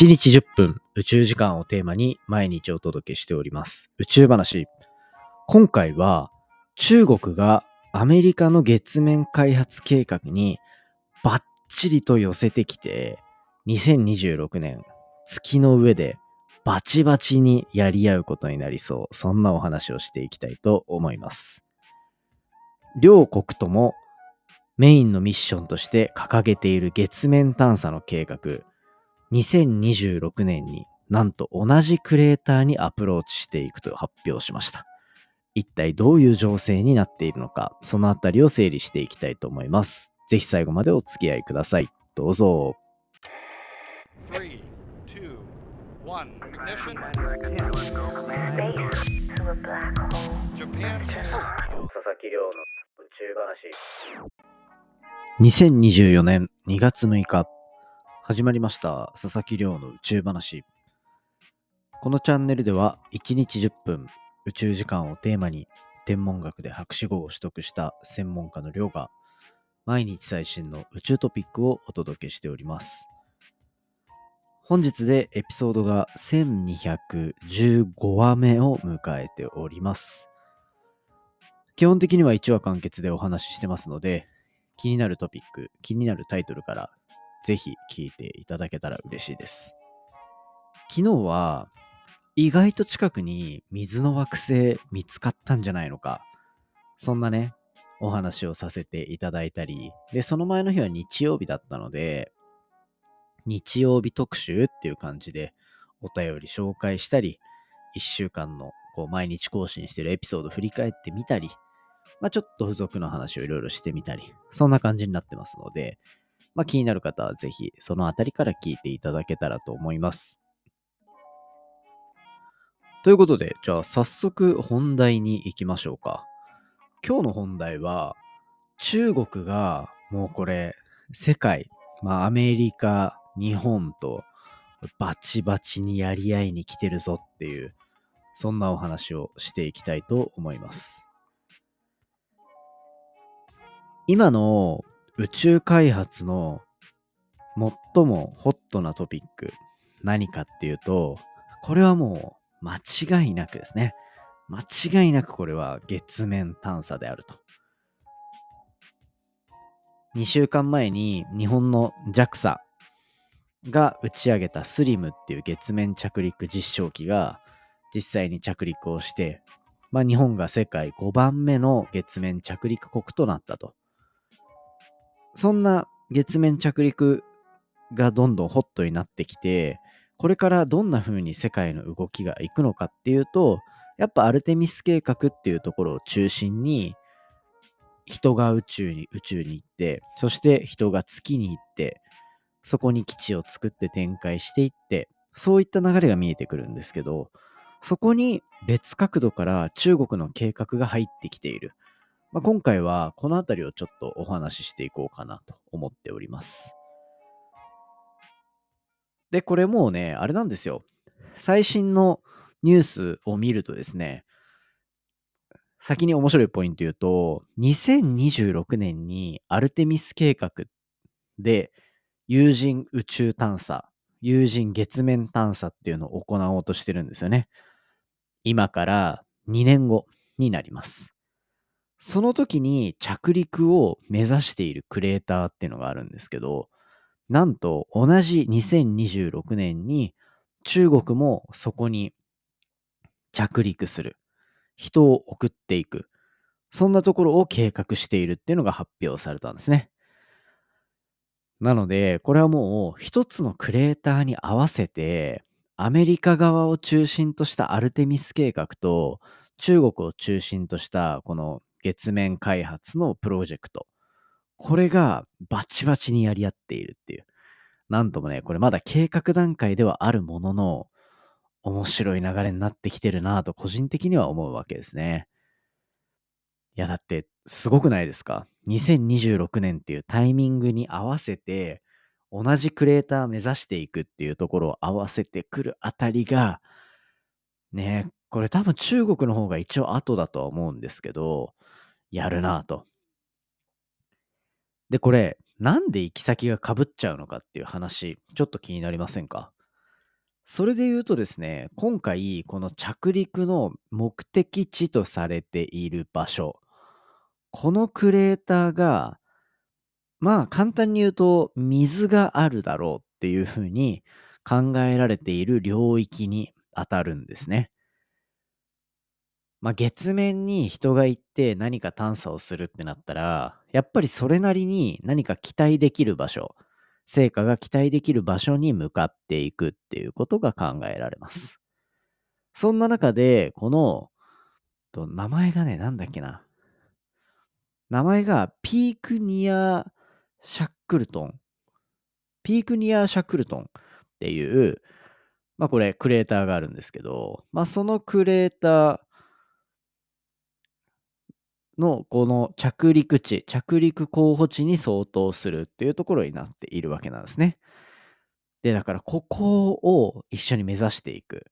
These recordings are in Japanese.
1日10分宇宙時間をテーマに毎日お届けしております。宇宙話。今回は中国がアメリカの月面開発計画にバッチリと寄せてきて2026年月の上でバチバチにやり合うことになりそう。そんなお話をしていきたいと思います。両国ともメインのミッションとして掲げている月面探査の計画2026年になんと同じクレーターにアプローチしていくと発表しました。一体どういう情勢になっているのか、そのあたりを整理していきたいと思います。ぜひ最後までお付き合いください。どうぞ。3 2024年2月6日始まりました。佐々木亮の宇宙話。このチャンネルでは1日10分宇宙時間をテーマに天文学で博士号を取得した専門家の亮が毎日最新の宇宙トピックをお届けしております。本日でエピソードが1215話目を迎えております。基本的には1話完結でお話ししてますので気になるトピック気になるタイトルからぜひ聞いていただけたら嬉しいです。昨日は意外と近くに水の惑星見つかったんじゃないのか。そんなね、お話をさせていただいたり、で、その前の日は日曜日だったので、日曜日特集っていう感じでお便り紹介したり、1週間のこう毎日更新してるエピソード振り返ってみたり、まあ、ちょっと付属の話をいろいろしてみたり、そんな感じになってますので、まあ、気になる方はぜひそのあたりから聞いていただけたらと思います。ということで、じゃあ早速本題に行きましょうか。今日の本題は、中国がもうこれ、世界、まあアメリカ、日本とバチバチにやり合いに来てるぞっていう、そんなお話をしていきたいと思います。今の宇宙開発の最もホットなトピック何かっていうと、これはもう間違いなくですね。間違いなくこれは月面探査であると。2週間前に日本の JAXA が打ち上げたスリムっていう月面着陸実証機が実際に着陸をして、まあ、日本が世界5番目の月面着陸国となったと。そんな月面着陸がどんどんホットになってきて、これからどんな風に世界の動きがいくのかっていうと、やっぱアルテミス計画っていうところを中心に、人が宇宙に宇宙に行って、そして人が月に行って、そこに基地を作って展開していって、そういった流れが見えてくるんですけど、そこに別角度から中国の計画が入ってきている。まあ、今回はこの辺りをちょっとお話ししていこうかなと思っております。で、これもうね、あれなんですよ。最新のニュースを見るとですね、先に面白いポイント言うと、2026年にアルテミス計画で有人宇宙探査、有人月面探査っていうのを行おうとしてるんですよね。今から2年後になります。その時に着陸を目指しているクレーターっていうのがあるんですけど、なんと同じ2026年に中国もそこに着陸する。人を送っていく。そんなところを計画しているっていうのが発表されたんですね。なので、これはもう一つのクレーターに合わせて、アメリカ側を中心としたアルテミス計画と中国を中心としたこの月面開発のプロジェクト。これがバチバチにやり合っているっていう。なんともね、これまだ計画段階ではあるものの、面白い流れになってきてるなぁと個人的には思うわけですね。いや、だって、すごくないですか ?2026 年っていうタイミングに合わせて、同じクレーター目指していくっていうところを合わせてくるあたりが、ね、これ多分中国の方が一応後だとは思うんですけど、やるなと。で、これ、なんで行き先がかぶっちゃうのかっていう話、ちょっと気になりませんか？それで言うとですね、今回、この着陸の目的地とされている場所、このクレーターが、まあ簡単に言うと、水があるだろうっていうふうに考えられている領域に当たるんですね。まあ、月面に人が行って何か探査をするってなったら、やっぱりそれなりに何か期待できる場所、成果が期待できる場所に向かっていくっていうことが考えられます。そんな中で、この、と名前がね、なんだっけな。名前がピークニア・シャックルトン。ピークニア・シャックルトンっていう、まあこれクレーターがあるんですけど、まあそのクレーターのこの着陸地、着陸候補地に相当するっていうところになっているわけなんですね。で、だからここを一緒に目指していく。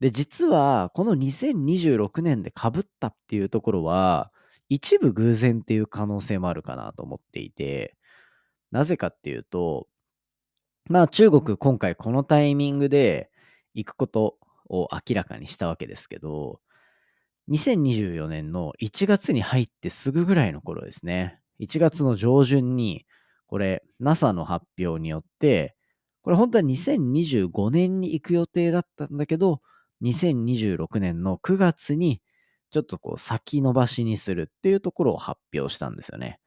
で、実はこの2026年で被ったっていうところは、一部偶然っていう可能性もあるかなと思っていて、なぜかっていうと、まあ中国今回このタイミングで行くことを明らかにしたわけですけど、2024年の1月に入ってすぐぐらいの頃ですね。1月の上旬に、これ NASA の発表によって、これ本当は2025年に行く予定だったんだけど、2026年の9月にちょっとこう先延ばしにするっていうところを発表したんですよね。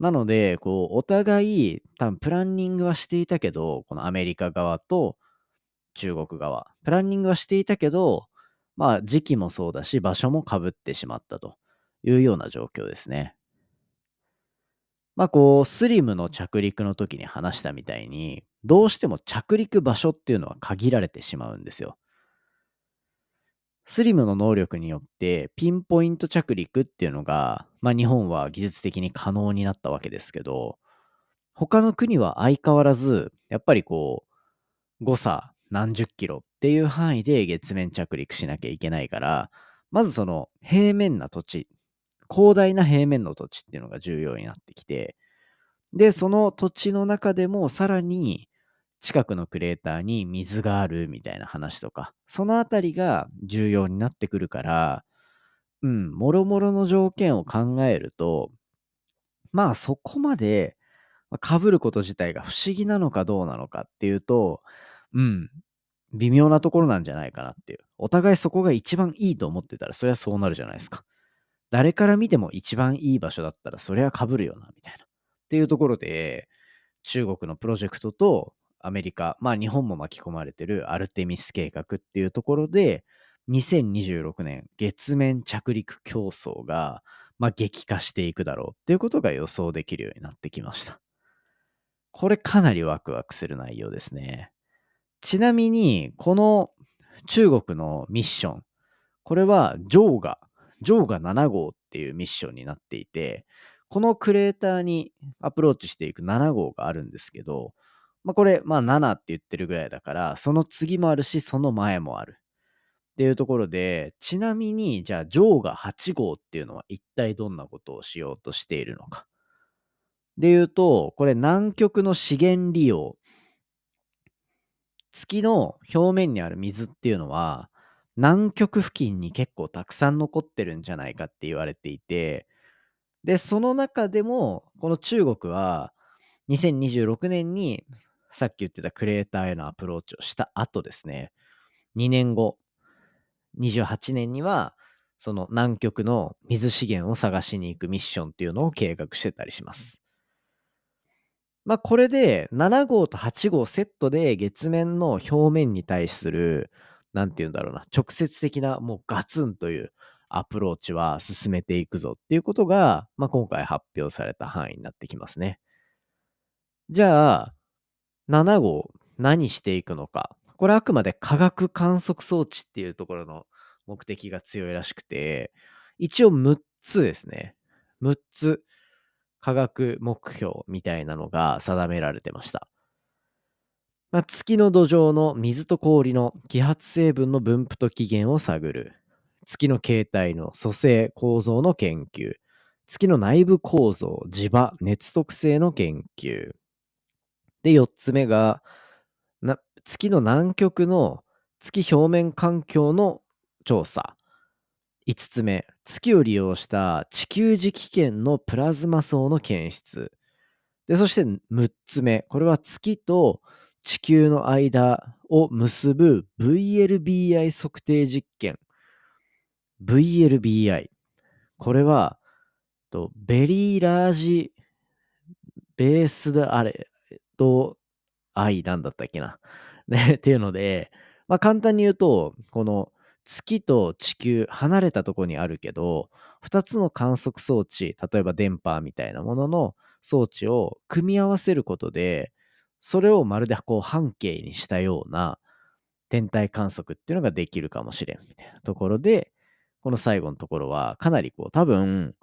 なので、こう、お互い多分プランニングはしていたけど、このアメリカ側と中国側、プランニングはしていたけど、まあ時期もそうだし、場所もかぶってしまったというような状況ですね。まあこう、スリムの着陸の時に話したみたいに、どうしても着陸場所っていうのは限られてしまうんですよ。スリムの能力によってピンポイント着陸っていうのが、まあ日本は技術的に可能になったわけですけど、他の国は相変わらず、やっぱりこう、誤差何十キロっていう範囲で月面着陸しなきゃいけないから、まずその平面な土地、広大な平面の土地っていうのが重要になってきて、で、その土地の中でもさらに近くのクレーターに水があるみたいな話とか、そのあたりが重要になってくるから、うん、もろもろの条件を考えると、まあそこまで被ること自体が不思議なのかどうなのかっていうと、うん、微妙なところなんじゃないかなっていう。お互いそこが一番いいと思ってたら、そりゃそうなるじゃないですか。誰から見ても一番いい場所だったら、そりゃ被るよな、みたいな。っていうところで、中国のプロジェクトとアメリカ、まあ日本も巻き込まれてるアルテミス計画っていうところで、2026年月面着陸競争が、まあ、激化していくだろうっていうことが予想できるようになってきました。これかなりワクワクする内容ですね。ちなみに、この中国のミッション、これはジョーガ、ジョーガ7号っていうミッションになっていて、このクレーターにアプローチしていく7号があるんですけど、まあ、これ、まあ7って言ってるぐらいだから、その次もあるし、その前もある。っていうところで、ちなみに、じゃあ、ジョーガ8号っていうのは一体どんなことをしようとしているのか。で言うと、これ南極の資源利用月の表面にある水っていうのは、南極付近に結構たくさん残ってるんじゃないかって言われていて、で、その中でも、この中国は、2026年に、さっき言ってたクレーターへのアプローチをした後ですね、2年後、28年には、その南極の水資源を探しに行くミッションっていうのを計画してたりします。まあ、これで7号と8号セットで月面の表面に対する、なんて言うんだろうな、直接的なもうガツンというアプローチは進めていくぞっていうことが、まあ、今回発表された範囲になってきますね。じゃあ、7号何していくのか。これあくまで科学観測装置っていうところの目的が強いらしくて、一応6つですね。6つ科学目標みたいなのが定められてました。まあ、月の土壌の水と氷の揮発成分の分布と起源を探る。月の形態の組成構造の研究。月の内部構造、磁場、熱特性の研究。で、4つ目が、月の南極の月表面環境の調査。5つ目、月を利用した地球磁気圏のプラズマ層の検出。で、そして6つ目、これは月と地球の間を結ぶ VLBI 測定実験。VLBI。これは、ベリーラージベースであれと、愛なんだったっけな。ね、っていうので、まあ簡単に言うと、この月と地球離れたとこにあるけど、2つの観測装置、例えば電波みたいなものの装置を組み合わせることで、それをまるでこう半径にしたような天体観測っていうのができるかもしれんみたいなところで、この最後のところはかなりこう多分、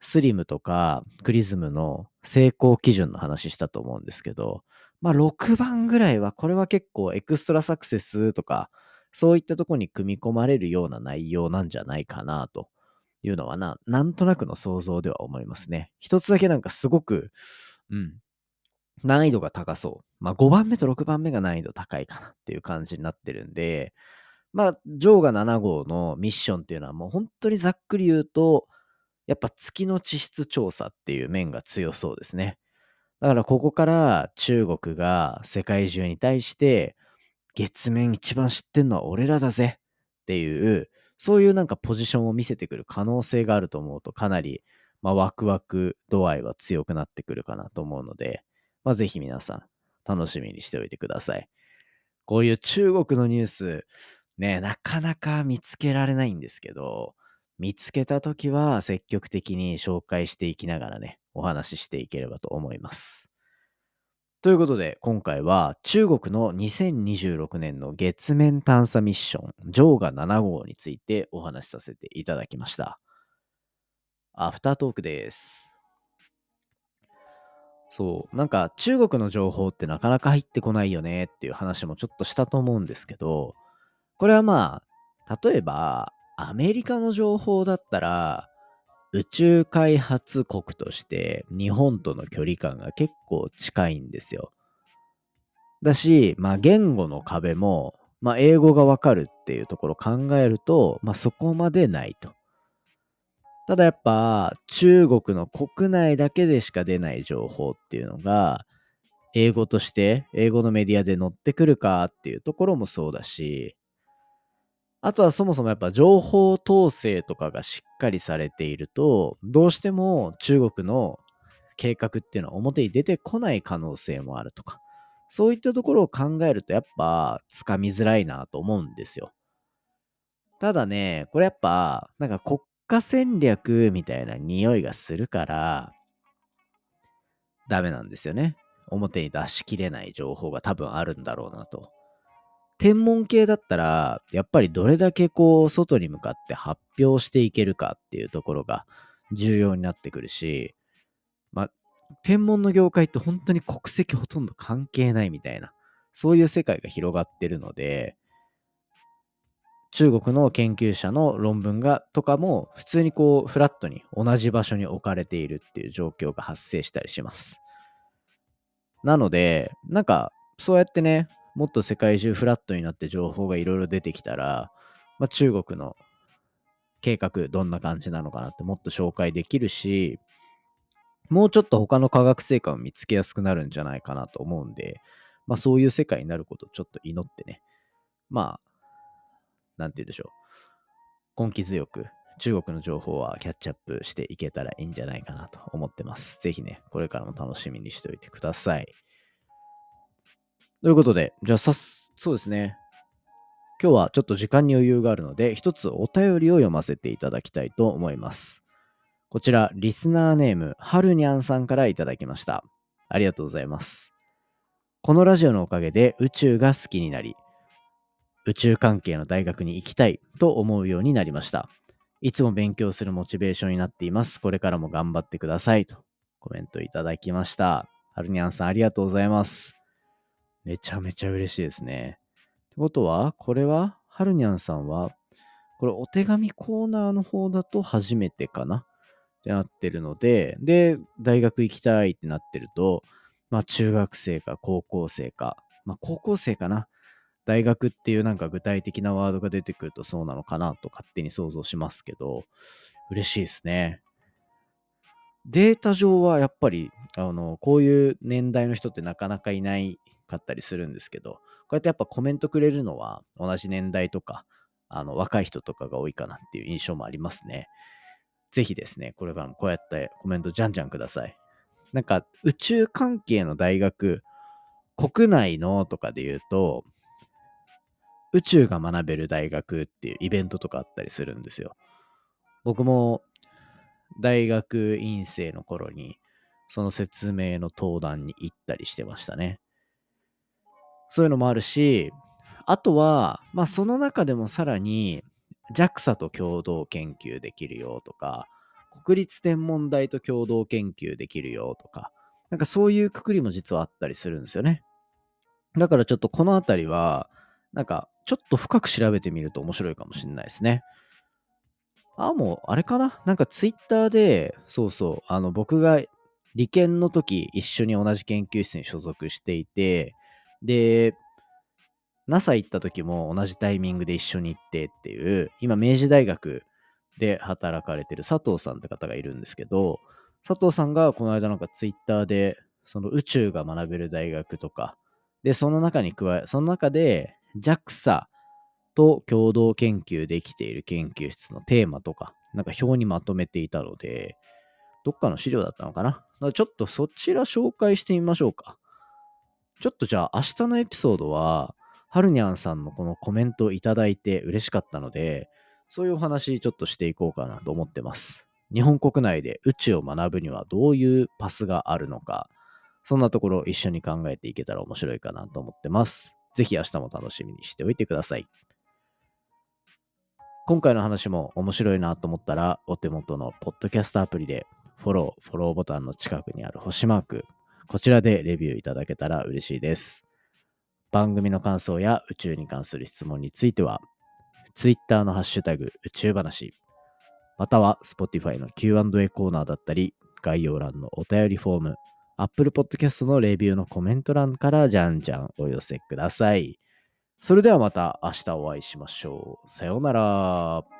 スリムとかクリズムの成功基準の話したと思うんですけど、まあ6番ぐらいはこれは結構エクストラサクセスとかそういったとこに組み込まれるような内容なんじゃないかなというのはな、なんとなくの想像では思いますね。一つだけなんかすごく、うん、難易度が高そう。まあ5番目と6番目が難易度高いかなっていう感じになってるんで、まあ、ジョーガ7号のミッションっていうのはもう本当にざっくり言うと、やっぱ月の地質調査っていう面が強そうですね。だからここから中国が世界中に対して月面一番知ってんのは俺らだぜっていう、そういうなんかポジションを見せてくる可能性があると思うと、かなり、まあ、ワクワク度合いは強くなってくるかなと思うので、まあ、ぜひ皆さん楽しみにしておいてください。こういう中国のニュース、ね、なかなか見つけられないんですけど、見つけたときは積極的に紹介していきながらね、お話ししていければと思います。ということで、今回は中国の2026年の月面探査ミッション、ジョーガ7号についてお話しさせていただきました。アフタートークです。そう、なんか中国の情報ってなかなか入ってこないよねっていう話もちょっとしたと思うんですけど、これはまあ、例えばアメリカの情報だったら、宇宙開発国として日本との距離感が結構近いんですよ。だし、まあ言語の壁も、まあ英語がわかるっていうところを考えると、まあそこまでないと。ただやっぱ中国の国内だけでしか出ない情報っていうのが、英語として英語のメディアで載ってくるかっていうところもそうだし、あとはそもそもやっぱ情報統制とかがしっかりされていると、どうしても中国の計画っていうのは表に出てこない可能性もあるとか、そういったところを考えるとやっぱつかみづらいなと思うんですよ。ただね、これやっぱなんか国家戦略みたいな匂いがするから、ダメなんですよね。表に出しきれない情報が多分あるんだろうなと。天文系だったら、やっぱりどれだけこう、外に向かって発表していけるかっていうところが重要になってくるし、まあ、天文の業界って本当に国籍ほとんど関係ないみたいな、そういう世界が広がってるので、中国の研究者の論文がとかも普通にこうフラットに同じ場所に置かれているっていう状況が発生したりします。なので、なんかそうやってね、もっと世界中フラットになって情報がいろいろ出てきたら、まあ、中国の計画どんな感じなのかなってもっと紹介できるし、もうちょっと他の科学成果を見つけやすくなるんじゃないかなと思うんで、まあそういう世界になることをちょっと祈ってね、まあ、なんて言うでしょう。根気強く中国の情報はキャッチアップしていけたらいいんじゃないかなと思ってます。ぜひね、これからも楽しみにしておいてください。ということで、じゃあさす、そうですね。今日はちょっと時間に余裕があるので、一つお便りを読ませていただきたいと思います。こちら、リスナーネーム、はるにゃんさんからいただきました。ありがとうございます。このラジオのおかげで宇宙が好きになり、宇宙関係の大学に行きたいと思うようになりました。いつも勉強するモチベーションになっています。これからも頑張ってください。とコメントいただきました。はるにゃんさんありがとうございます。めちゃめちゃ嬉しいですね。ってことは、これは、はるにゃんさんは、これお手紙コーナーの方だと初めてかな？ってなってるので、で、大学行きたいってなってると、まあ中学生か高校生か、まあ、高校生かな？大学っていうなんか具体的なワードが出てくるとそうなのかなと勝手に想像しますけど、嬉しいですね。データ上はやっぱり、あの、こういう年代の人ってなかなかいないかったりするんですけど、こうやってやっぱコメントくれるのは同じ年代とか、あの、若い人とかが多いかなっていう印象もありますね。ぜひですね、これからもこうやってコメントじゃんじゃんください。なんか、宇宙関係の大学、国内のとかで言うと、宇宙が学べる大学っていうイベントとかあったりするんですよ。僕も大学院生の頃にその説明の登壇に行ったりしてましたね。そういうのもあるし、あとは、まあその中でもさらに JAXA と共同研究できるよとか、国立天文台と共同研究できるよとか、なんかそういうくくりも実はあったりするんですよね。だからちょっとこのあたりは、なんかちょっと深く調べてみると面白いかもしれないですね。あ、もう、あれかな？なんかツイッターで、そうそう、あの、僕が理研の時、一緒に同じ研究室に所属していて、で、NASA 行った時も同じタイミングで一緒に行ってっていう、今、明治大学で働かれてる佐藤さんって方がいるんですけど、佐藤さんがこの間なんかツイッターで、その宇宙が学べる大学とか、で、その中に加え、その中で JAXA と共同研究できている研究室のテーマとか、なんか表にまとめていたので、どっかの資料だったのかな？かちょっとそちら紹介してみましょうか。ちょっとじゃあ明日のエピソードは、はるにゃんさんのこのコメントをいただいて嬉しかったので、そういうお話ちょっとしていこうかなと思ってます。日本国内で宇宙を学ぶにはどういうパスがあるのか、そんなところを一緒に考えていけたら面白いかなと思ってます。ぜひ明日も楽しみにしておいてください。今回の話も面白いなと思ったら、お手元のポッドキャストアプリで、フォロー、フォローボタンの近くにある星マーク、こちらでレビューいただけたら嬉しいです。番組の感想や宇宙に関する質問については、Twitter のハッシュタグ宇宙話、または Spotify の Q&A コーナーだったり、概要欄のお便りフォーム、Apple Podcast のレビューのコメント欄からじゃんじゃんお寄せください。それではまた明日お会いしましょう。さようなら。